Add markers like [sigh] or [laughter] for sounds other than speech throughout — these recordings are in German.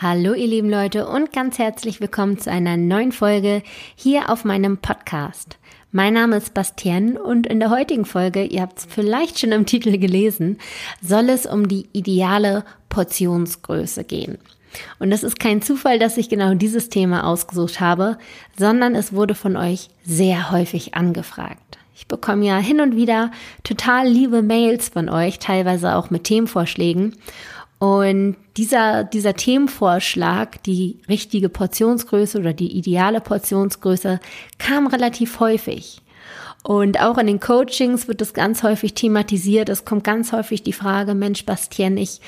Hallo ihr lieben Leute und ganz herzlich willkommen zu einer neuen Folge hier auf meinem Podcast. Mein Name ist Bastien und in der heutigen Folge, ihr habt es vielleicht schon im Titel gelesen, soll es um die ideale Portionsgröße gehen. Und es ist kein Zufall, dass ich genau dieses Thema ausgesucht habe, sondern es wurde von euch sehr häufig angefragt. Ich bekomme ja hin und wieder total liebe Mails von euch, teilweise auch mit Themenvorschlägen. Und dieser, dieser Themenvorschlag, die richtige Portionsgröße oder die ideale Portionsgröße, kam relativ häufig. Und auch in den Coachings wird es ganz häufig thematisiert. Es kommt ganz häufig die Frage, Mensch, Bastien, ich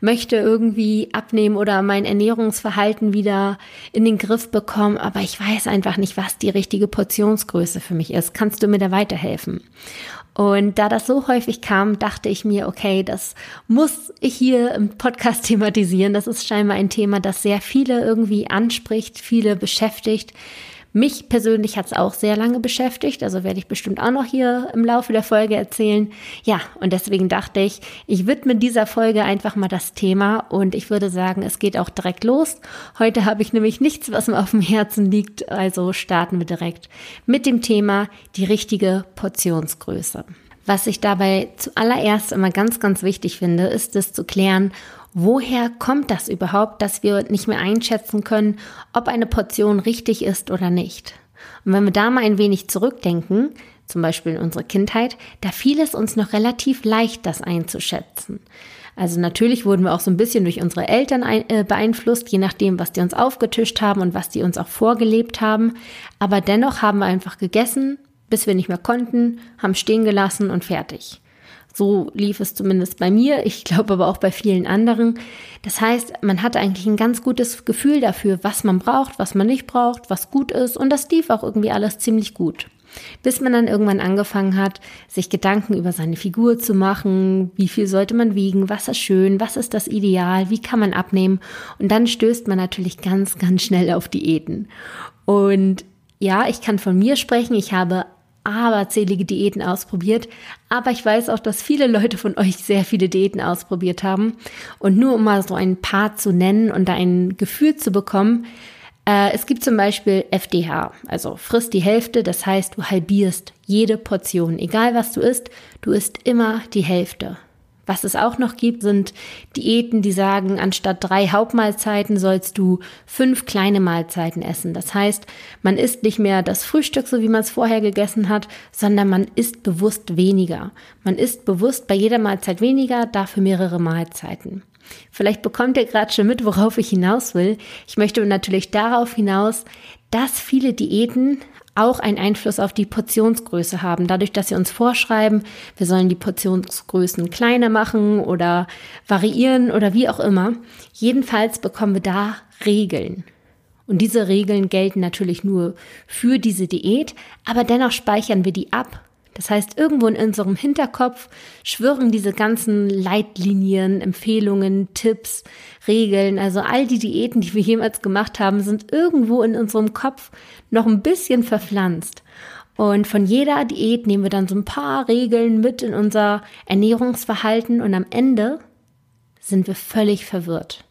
möchte irgendwie abnehmen oder mein Ernährungsverhalten wieder in den Griff bekommen, aber ich weiß einfach nicht, was die richtige Portionsgröße für mich ist. Kannst du mir da weiterhelfen? Und da das so häufig kam, dachte ich mir, okay, das muss ich hier im Podcast [laughs] thematisieren. Das ist scheinbar ein Thema, das sehr viele irgendwie anspricht, viele beschäftigt. Mich persönlich hat es auch sehr lange beschäftigt, also werde ich bestimmt auch noch hier im Laufe der Folge erzählen. Ja, und deswegen dachte ich, ich widme dieser Folge einfach mal das Thema und ich würde sagen, es geht auch direkt los. Heute habe ich nämlich nichts, was mir auf dem Herzen liegt, also starten wir direkt mit dem Thema die richtige Portionsgröße. Was ich dabei zuallererst immer ganz, ganz wichtig finde, ist es zu klären, woher kommt das überhaupt, dass wir nicht mehr einschätzen können, ob eine Portion richtig ist oder nicht. Und wenn wir da mal ein wenig zurückdenken, zum Beispiel in unsere Kindheit, da fiel es uns noch relativ leicht, das einzuschätzen. Also natürlich wurden wir auch so ein bisschen durch unsere Eltern äh, beeinflusst, je nachdem, was die uns aufgetischt haben und was die uns auch vorgelebt haben. Aber dennoch haben wir einfach gegessen, bis wir nicht mehr konnten, haben stehen gelassen und fertig. So lief es zumindest bei mir, ich glaube aber auch bei vielen anderen. Das heißt, man hatte eigentlich ein ganz gutes Gefühl dafür, was man braucht, was man nicht braucht, was gut ist und das lief auch irgendwie alles ziemlich gut. Bis man dann irgendwann angefangen hat, sich Gedanken über seine Figur zu machen, wie viel sollte man wiegen, was ist schön, was ist das Ideal, wie kann man abnehmen und dann stößt man natürlich ganz, ganz schnell auf Diäten. Und ja, ich kann von mir sprechen, ich habe aberzählige Diäten ausprobiert, aber ich weiß auch, dass viele Leute von euch sehr viele Diäten ausprobiert haben. Und nur um mal so ein paar zu nennen und da ein Gefühl zu bekommen, äh, es gibt zum Beispiel FDH, also frisst die Hälfte, das heißt, du halbierst jede Portion. Egal was du isst, du isst immer die Hälfte. Was es auch noch gibt, sind Diäten, die sagen, anstatt drei Hauptmahlzeiten sollst du fünf kleine Mahlzeiten essen. Das heißt, man isst nicht mehr das Frühstück, so wie man es vorher gegessen hat, sondern man isst bewusst weniger. Man isst bewusst bei jeder Mahlzeit weniger, dafür mehrere Mahlzeiten. Vielleicht bekommt ihr gerade schon mit, worauf ich hinaus will. Ich möchte natürlich darauf hinaus, dass viele Diäten auch einen Einfluss auf die Portionsgröße haben. Dadurch, dass sie uns vorschreiben, wir sollen die Portionsgrößen kleiner machen oder variieren oder wie auch immer. Jedenfalls bekommen wir da Regeln. Und diese Regeln gelten natürlich nur für diese Diät, aber dennoch speichern wir die ab das heißt, irgendwo in unserem Hinterkopf schwirren diese ganzen Leitlinien, Empfehlungen, Tipps, Regeln, also all die Diäten, die wir jemals gemacht haben, sind irgendwo in unserem Kopf noch ein bisschen verpflanzt. Und von jeder Diät nehmen wir dann so ein paar Regeln mit in unser Ernährungsverhalten und am Ende sind wir völlig verwirrt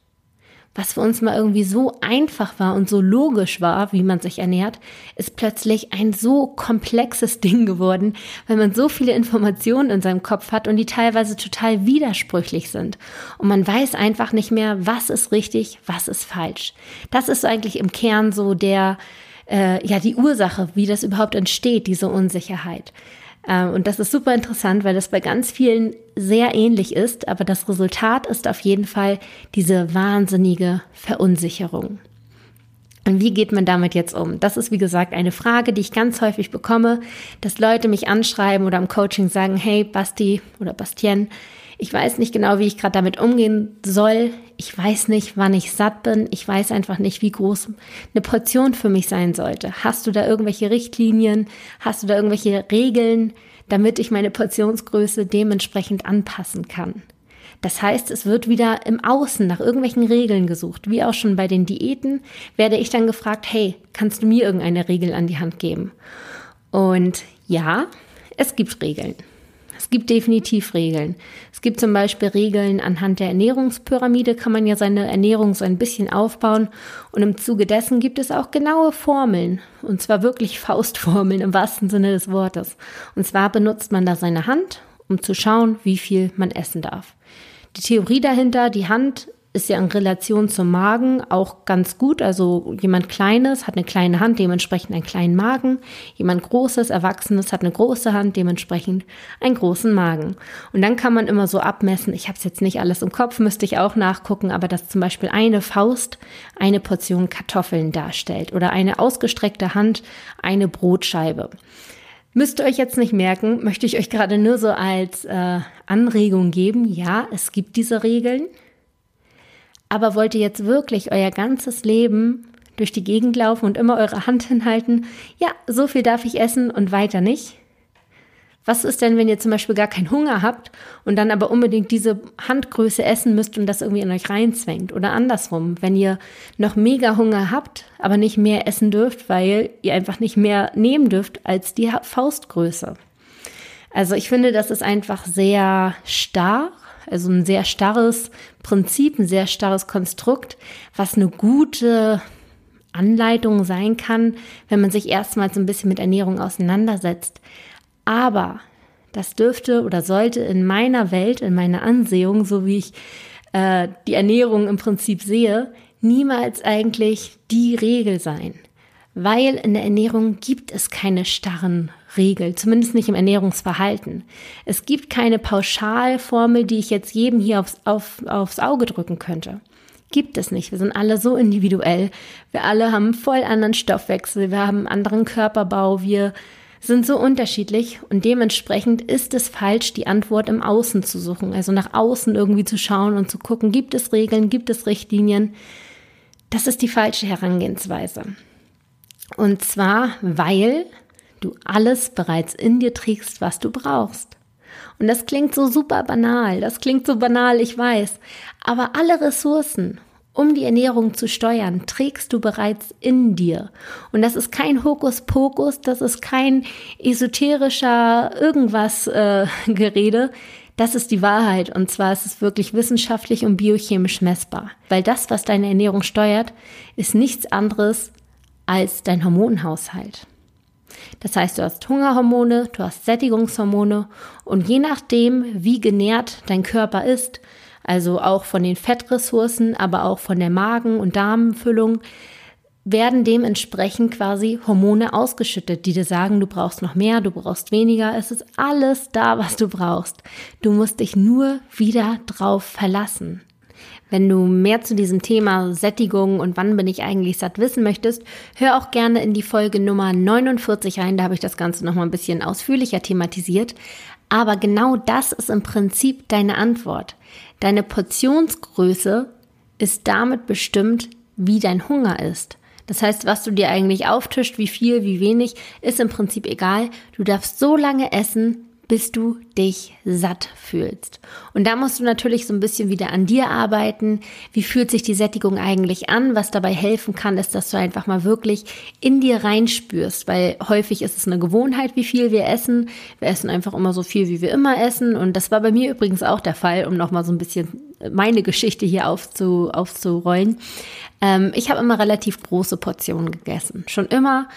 was für uns mal irgendwie so einfach war und so logisch war, wie man sich ernährt, ist plötzlich ein so komplexes [laughs] Ding geworden, weil man so viele Informationen in seinem Kopf hat und die teilweise total widersprüchlich sind. Und man weiß einfach nicht mehr, was ist richtig, was ist falsch. Das ist eigentlich im Kern so der, äh, ja, die Ursache, wie das überhaupt entsteht, diese Unsicherheit. Ähm, und das ist super interessant, weil das bei ganz vielen sehr ähnlich ist, aber das Resultat ist auf jeden Fall diese wahnsinnige Verunsicherung. Und wie geht man damit jetzt um? Das ist, wie gesagt, eine Frage, die ich ganz häufig bekomme, dass Leute mich anschreiben oder im Coaching sagen, hey, Basti oder Bastien, ich weiß nicht genau, wie ich gerade damit umgehen soll. Ich weiß nicht, wann ich satt bin. Ich weiß einfach nicht, wie groß eine Portion für mich sein sollte. Hast du da irgendwelche Richtlinien? Hast du da irgendwelche Regeln, damit ich meine Portionsgröße dementsprechend anpassen kann? Das heißt, es wird wieder im Außen nach irgendwelchen Regeln gesucht. Wie auch schon bei den Diäten werde ich dann gefragt, hey, kannst du mir irgendeine Regel an die Hand geben? Und ja, es gibt Regeln. Es gibt definitiv Regeln. Es gibt zum Beispiel Regeln anhand der Ernährungspyramide, kann man ja seine Ernährung so ein bisschen aufbauen. Und im Zuge dessen gibt es auch genaue Formeln. Und zwar wirklich Faustformeln im wahrsten Sinne des Wortes. Und zwar benutzt man da seine Hand, um zu schauen, wie viel man essen darf. Die Theorie dahinter, die Hand ist ja in Relation zum Magen auch ganz gut. Also jemand Kleines hat eine kleine Hand, dementsprechend einen kleinen Magen. Jemand Großes, Erwachsenes hat eine große Hand, dementsprechend einen großen Magen. Und dann kann man immer so abmessen, ich habe es jetzt nicht alles im Kopf, müsste ich auch nachgucken, aber dass zum Beispiel eine Faust eine Portion Kartoffeln darstellt oder eine ausgestreckte Hand eine Brotscheibe. Müsst ihr euch jetzt nicht merken, möchte ich euch gerade nur so als äh, Anregung geben. Ja, es gibt diese Regeln. Aber wollt ihr jetzt wirklich euer ganzes Leben durch die Gegend laufen und immer eure Hand hinhalten? Ja, so viel darf ich essen und weiter nicht. Was ist denn, wenn ihr zum Beispiel gar keinen Hunger habt und dann aber unbedingt diese Handgröße essen müsst und das irgendwie in euch reinzwängt? Oder andersrum, wenn ihr noch mega Hunger habt, aber nicht mehr essen dürft, weil ihr einfach nicht mehr nehmen dürft als die Faustgröße. Also ich finde, das ist einfach sehr starr also ein sehr starres Prinzip, ein sehr starres Konstrukt, was eine gute Anleitung sein kann, wenn man sich erstmals ein bisschen mit Ernährung auseinandersetzt. Aber das dürfte oder sollte in meiner Welt, in meiner Ansehung, so wie ich äh, die Ernährung im Prinzip sehe, niemals eigentlich die Regel sein. Weil in der Ernährung gibt es keine starren Regel, zumindest nicht im Ernährungsverhalten. Es gibt keine Pauschalformel, die ich jetzt jedem hier aufs, auf, aufs Auge drücken könnte. Gibt es nicht. Wir sind alle so individuell. Wir alle haben voll anderen Stoffwechsel, wir haben einen anderen Körperbau, wir sind so unterschiedlich und dementsprechend ist es falsch, die Antwort im Außen zu suchen, also nach außen irgendwie zu schauen und zu gucken, gibt es Regeln, gibt es Richtlinien. Das ist die falsche Herangehensweise. Und zwar, weil du alles bereits in dir trägst, was du brauchst. Und das klingt so super banal, das klingt so banal, ich weiß, aber alle Ressourcen, um die Ernährung zu steuern, trägst du bereits in dir. Und das ist kein Hokuspokus, das ist kein esoterischer irgendwas äh, [laughs] Gerede. Das ist die Wahrheit. Und zwar ist es wirklich wissenschaftlich und biochemisch messbar. Weil das, was deine Ernährung steuert, ist nichts anderes als dein Hormonhaushalt. Das heißt, du hast Hungerhormone, du hast Sättigungshormone und je nachdem, wie genährt dein Körper ist, also auch von den Fettressourcen, aber auch von der Magen- und Darmfüllung, werden dementsprechend quasi Hormone ausgeschüttet, die dir sagen, du brauchst noch mehr, du brauchst weniger. Es ist alles da, was du brauchst. Du musst dich nur wieder drauf verlassen. Wenn du mehr zu diesem Thema Sättigung und wann bin ich eigentlich satt wissen möchtest, hör auch gerne in die Folge Nummer 49 rein. Da habe ich das Ganze nochmal ein bisschen ausführlicher thematisiert. Aber genau das ist im Prinzip deine Antwort. Deine Portionsgröße ist damit bestimmt, wie dein Hunger ist. Das heißt, was du dir eigentlich auftischt, wie viel, wie wenig, ist im Prinzip egal. Du darfst so lange essen, bis du dich satt fühlst. Und da musst du natürlich so ein bisschen wieder an dir arbeiten. Wie fühlt sich die Sättigung eigentlich an? Was dabei helfen kann, ist, dass du einfach mal wirklich in dir reinspürst, weil häufig ist es eine Gewohnheit, wie viel wir essen. Wir essen einfach immer so viel, wie wir immer essen. Und das war bei mir übrigens auch der Fall, um nochmal so ein bisschen meine Geschichte hier aufzu, aufzurollen. Ähm, ich habe immer relativ große Portionen gegessen. Schon immer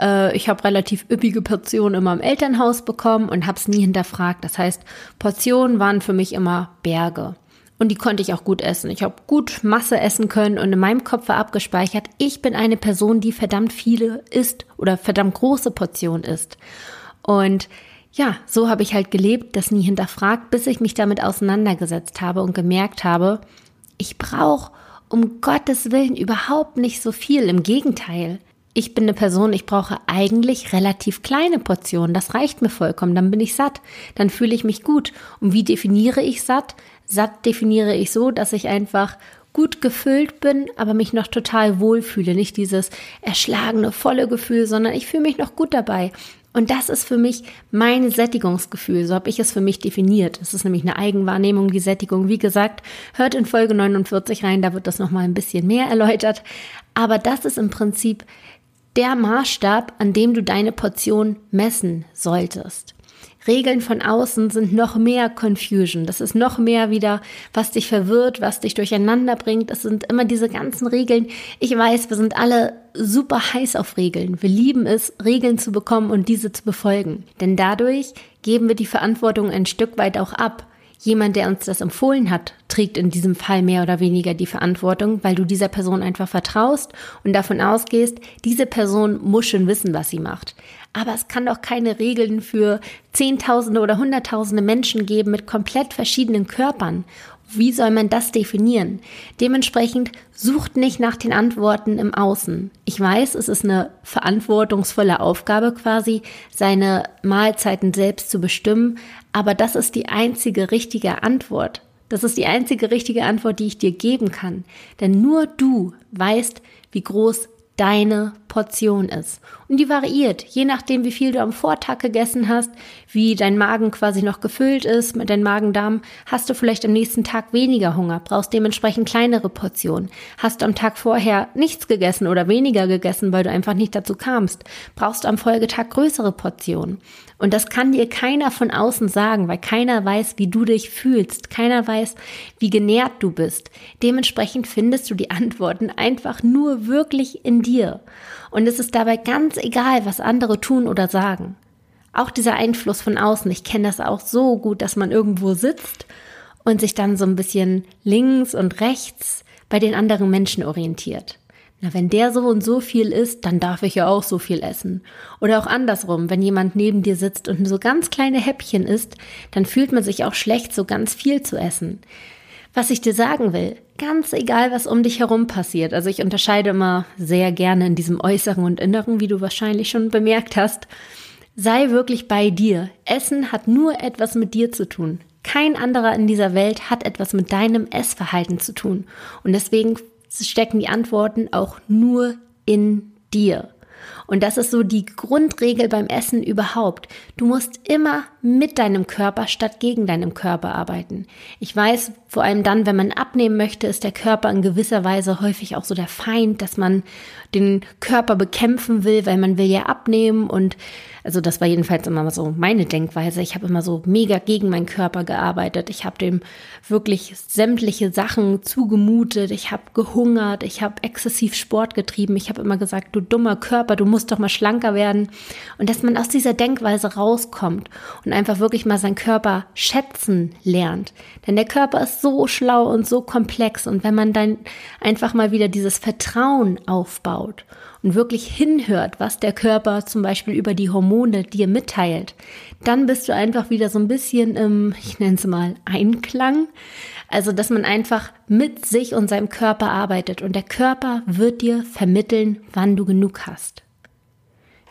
äh, ich habe relativ üppige Portionen in meinem Elternhaus bekommen und habe es nie hinterfragt. Das heißt, Portionen waren für mich immer Berge. Und die konnte ich auch gut essen. Ich habe gut Masse essen können und in meinem Kopf war abgespeichert, ich bin eine Person, die verdammt viele isst oder verdammt große Portionen isst. Und ja, so habe ich halt gelebt, das nie hinterfragt, bis ich mich damit auseinandergesetzt habe und gemerkt habe, ich brauche um Gottes Willen überhaupt nicht so viel. Im Gegenteil, ich bin eine Person, ich brauche eigentlich relativ kleine Portionen. Das reicht mir vollkommen. Dann bin ich satt. Dann fühle ich mich gut. Und wie definiere ich satt? Satt definiere ich so, dass ich einfach gut gefüllt bin, aber mich noch total wohlfühle. Nicht dieses erschlagene, volle Gefühl, sondern ich fühle mich noch gut dabei. Und das ist für mich mein Sättigungsgefühl. So habe ich es für mich definiert. Es ist nämlich eine Eigenwahrnehmung, die Sättigung. Wie gesagt, hört in Folge 49 rein, da wird das nochmal ein bisschen mehr erläutert. Aber das ist im Prinzip der Maßstab, an dem du deine Portion messen solltest. Regeln von außen sind noch mehr Confusion. Das ist noch mehr wieder, was dich verwirrt, was dich durcheinander bringt. Es sind immer diese ganzen Regeln. Ich weiß, wir sind alle super heiß auf Regeln. Wir lieben es, Regeln zu bekommen und diese zu befolgen. Denn dadurch geben wir die Verantwortung ein Stück weit auch ab. Jemand, der uns das empfohlen hat, trägt in diesem Fall mehr oder weniger die Verantwortung, weil du dieser Person einfach vertraust und davon ausgehst, diese Person muss schon wissen, was sie macht. Aber es kann doch keine Regeln für Zehntausende oder Hunderttausende Menschen geben mit komplett verschiedenen Körpern. Wie soll man das definieren? Dementsprechend sucht nicht nach den Antworten im Außen. Ich weiß, es ist eine verantwortungsvolle Aufgabe quasi, seine Mahlzeiten selbst zu bestimmen, aber das ist die einzige richtige Antwort. Das ist die einzige richtige Antwort, die ich dir geben kann. Denn nur du weißt, wie groß deine Portion ist. Und die variiert, je nachdem, wie viel du am Vortag gegessen hast, wie dein Magen quasi noch gefüllt ist mit deinem Magen-Darm, hast du vielleicht am nächsten Tag weniger Hunger, brauchst dementsprechend kleinere Portionen. Hast du am Tag vorher nichts gegessen oder weniger gegessen, weil du einfach nicht dazu kamst, brauchst du am Folgetag größere Portionen. Und das kann dir keiner von außen sagen, weil keiner weiß, wie du dich fühlst. Keiner weiß, wie genährt du bist. Dementsprechend findest du die Antworten einfach nur wirklich in dir. Und es ist dabei ganz egal, was andere tun oder sagen. Auch dieser Einfluss von außen, ich kenne das auch so gut, dass man irgendwo sitzt und sich dann so ein bisschen links und rechts bei den anderen Menschen orientiert. Na, wenn der so und so viel isst, dann darf ich ja auch so viel essen. Oder auch andersrum, wenn jemand neben dir sitzt und so ganz kleine Häppchen isst, dann fühlt man sich auch schlecht, so ganz viel zu essen. Was ich dir sagen will, ganz egal, was um dich herum passiert. Also ich unterscheide immer sehr gerne in diesem Äußeren und Inneren, wie du wahrscheinlich schon bemerkt hast. Sei wirklich bei dir. Essen hat nur etwas mit dir zu tun. Kein anderer in dieser Welt hat etwas mit deinem Essverhalten zu tun. Und deswegen stecken die Antworten auch nur in dir. Und das ist so die Grundregel beim Essen überhaupt. Du musst immer mit deinem Körper statt gegen deinem Körper arbeiten. Ich weiß, vor allem dann, wenn man abnehmen möchte, ist der Körper in gewisser Weise häufig auch so der Feind, dass man den Körper bekämpfen will, weil man will ja abnehmen und also das war jedenfalls immer so meine Denkweise. Ich habe immer so mega gegen meinen Körper gearbeitet. Ich habe dem wirklich sämtliche Sachen zugemutet. Ich habe gehungert. Ich habe exzessiv Sport getrieben. Ich habe immer gesagt, du dummer Körper, du musst doch mal schlanker werden. Und dass man aus dieser Denkweise rauskommt und einfach wirklich mal seinen Körper schätzen lernt. Denn der Körper ist so schlau und so komplex. Und wenn man dann einfach mal wieder dieses Vertrauen aufbaut und wirklich hinhört, was der Körper zum Beispiel über die Hormone dir mitteilt, dann bist du einfach wieder so ein bisschen im, ich nenne es mal, Einklang. Also, dass man einfach mit sich und seinem Körper arbeitet und der Körper wird dir vermitteln, wann du genug hast.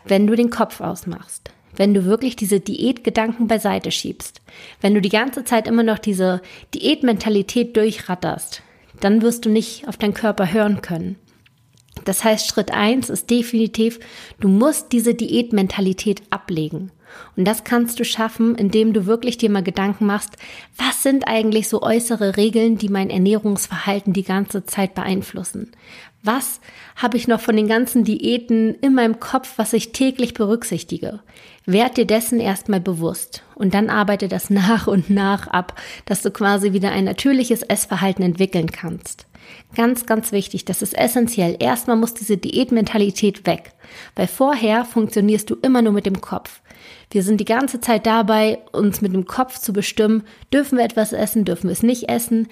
Wenn du den Kopf ausmachst, wenn du wirklich diese Diätgedanken beiseite schiebst, wenn du die ganze Zeit immer noch diese Diätmentalität durchratterst, dann wirst du nicht auf deinen Körper hören können. Das heißt, Schritt eins ist definitiv, du musst diese Diätmentalität ablegen. Und das kannst du schaffen, indem du wirklich dir mal Gedanken machst, was sind eigentlich so äußere Regeln, die mein Ernährungsverhalten die ganze Zeit beeinflussen? Was habe ich noch von den ganzen Diäten in meinem Kopf, was ich täglich berücksichtige? Werd dir dessen erstmal bewusst und dann arbeite das [laughs] nach und nach ab, dass du quasi wieder ein natürliches Essverhalten entwickeln kannst. Ganz, ganz wichtig, das ist essentiell. Erstmal muss diese Diätmentalität weg, weil vorher funktionierst du immer nur mit dem Kopf. Wir sind die ganze Zeit dabei, uns mit dem Kopf zu bestimmen, dürfen wir etwas essen, dürfen wir es nicht essen.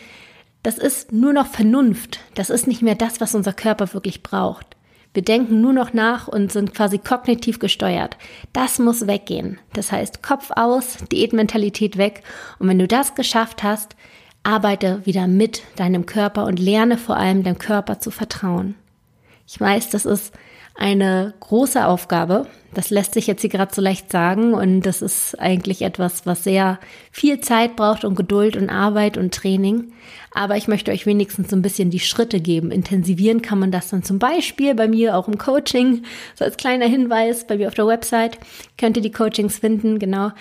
Das ist nur noch Vernunft. Das ist nicht mehr das, was unser Körper wirklich braucht. Wir denken nur noch nach und sind quasi kognitiv gesteuert. Das muss weggehen. Das heißt, Kopf aus, Diätmentalität weg. Und wenn du das geschafft hast, Arbeite wieder mit deinem Körper und lerne vor allem deinem Körper zu vertrauen. Ich weiß, das ist eine große Aufgabe. Das lässt sich jetzt hier gerade so leicht sagen und das ist eigentlich etwas, was sehr viel Zeit braucht und Geduld und Arbeit und Training. Aber ich möchte euch wenigstens so ein bisschen die Schritte geben. Intensivieren kann man das dann zum Beispiel bei mir auch im Coaching. So als kleiner Hinweis, bei mir auf der Website könnt ihr die Coachings finden, genau.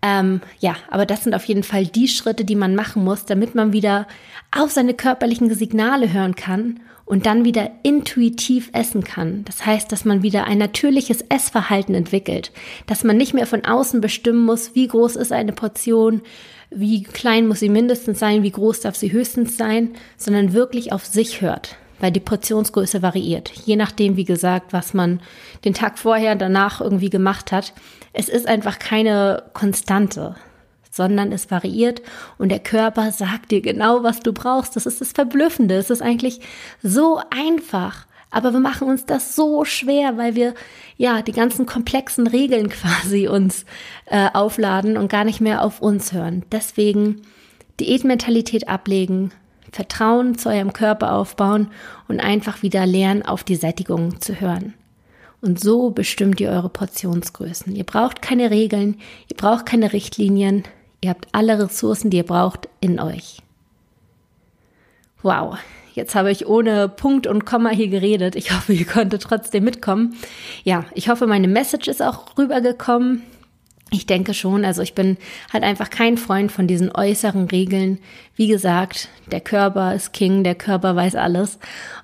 Ähm, ja, aber das sind auf jeden Fall die Schritte, die man machen muss, damit man wieder auf seine körperlichen Signale hören kann und dann wieder intuitiv essen kann. Das heißt, dass man wieder ein natürliches Essverhalten entwickelt, dass man nicht mehr von außen bestimmen muss, wie groß ist eine Portion, wie klein muss sie mindestens sein, wie groß darf sie höchstens sein, sondern wirklich auf sich hört, weil die Portionsgröße variiert, je nachdem, wie gesagt, was man den Tag vorher, danach irgendwie gemacht hat. Es ist einfach keine Konstante, sondern es variiert und der Körper sagt dir genau, was du brauchst. Das ist das Verblüffende. Es ist eigentlich so einfach. Aber wir machen uns das so schwer, weil wir ja die ganzen komplexen Regeln [laughs] quasi uns äh, aufladen und gar nicht mehr auf uns hören. Deswegen Diätmentalität ablegen, Vertrauen zu eurem Körper aufbauen und einfach wieder lernen, auf die Sättigung zu hören. Und so bestimmt ihr eure Portionsgrößen. Ihr braucht keine Regeln, ihr braucht keine Richtlinien, Ihr habt alle Ressourcen, die ihr braucht, in euch. Wow, jetzt habe ich ohne Punkt und Komma hier geredet. Ich hoffe, ihr konntet trotzdem mitkommen. Ja, ich hoffe, meine Message ist auch rübergekommen. Ich denke schon, also ich bin halt einfach kein Freund von diesen äußeren Regeln. Wie gesagt, der Körper ist King, der Körper weiß alles.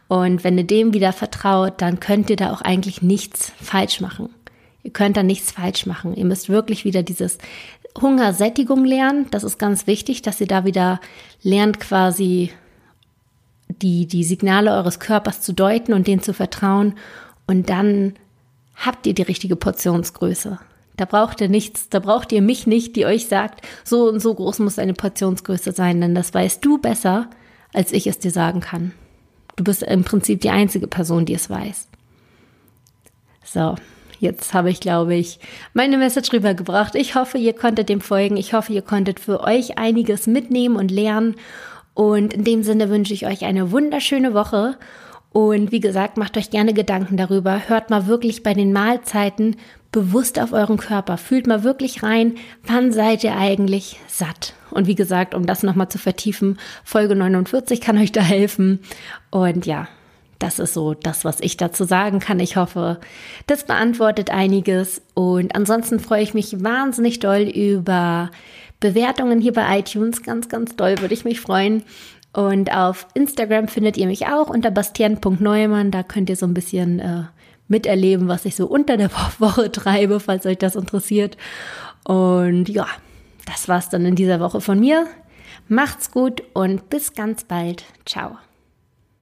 Und wenn ihr dem wieder vertraut, dann könnt ihr da auch eigentlich nichts falsch machen. Ihr könnt da nichts falsch machen. Ihr müsst wirklich wieder dieses Hungersättigung lernen. Das ist ganz wichtig, dass ihr da wieder lernt, quasi die, die Signale eures Körpers zu deuten und denen zu vertrauen. Und dann habt ihr die richtige Portionsgröße. Da braucht ihr nichts, da braucht ihr mich nicht, die euch sagt, so und so groß muss eine Portionsgröße sein, denn das weißt du besser, als ich es dir sagen kann. Du bist im Prinzip die einzige Person, die es weiß. So, Jetzt habe ich, glaube ich, meine Message rübergebracht. Ich hoffe, ihr konntet dem folgen. Ich hoffe, ihr konntet für euch einiges mitnehmen und lernen. Und in dem Sinne wünsche ich euch eine wunderschöne Woche. Und wie gesagt, macht euch gerne Gedanken darüber. Hört mal wirklich bei den Mahlzeiten bewusst auf euren Körper. Fühlt mal wirklich rein, wann seid ihr eigentlich satt? Und wie gesagt, um das nochmal zu vertiefen, Folge 49 kann euch da helfen. Und ja, das ist so das, was ich dazu sagen kann. Ich hoffe, das beantwortet einiges. Und ansonsten freue ich mich wahnsinnig doll über Bewertungen hier bei iTunes. Ganz, ganz doll würde ich mich freuen. Und auf Instagram findet ihr mich auch unter bastian.neumann. Da könnt ihr so ein bisschen äh, miterleben, was ich so unter der Woche treibe, falls euch das interessiert. Und ja, das war's dann in dieser Woche von mir. Macht's gut und bis ganz bald. Ciao.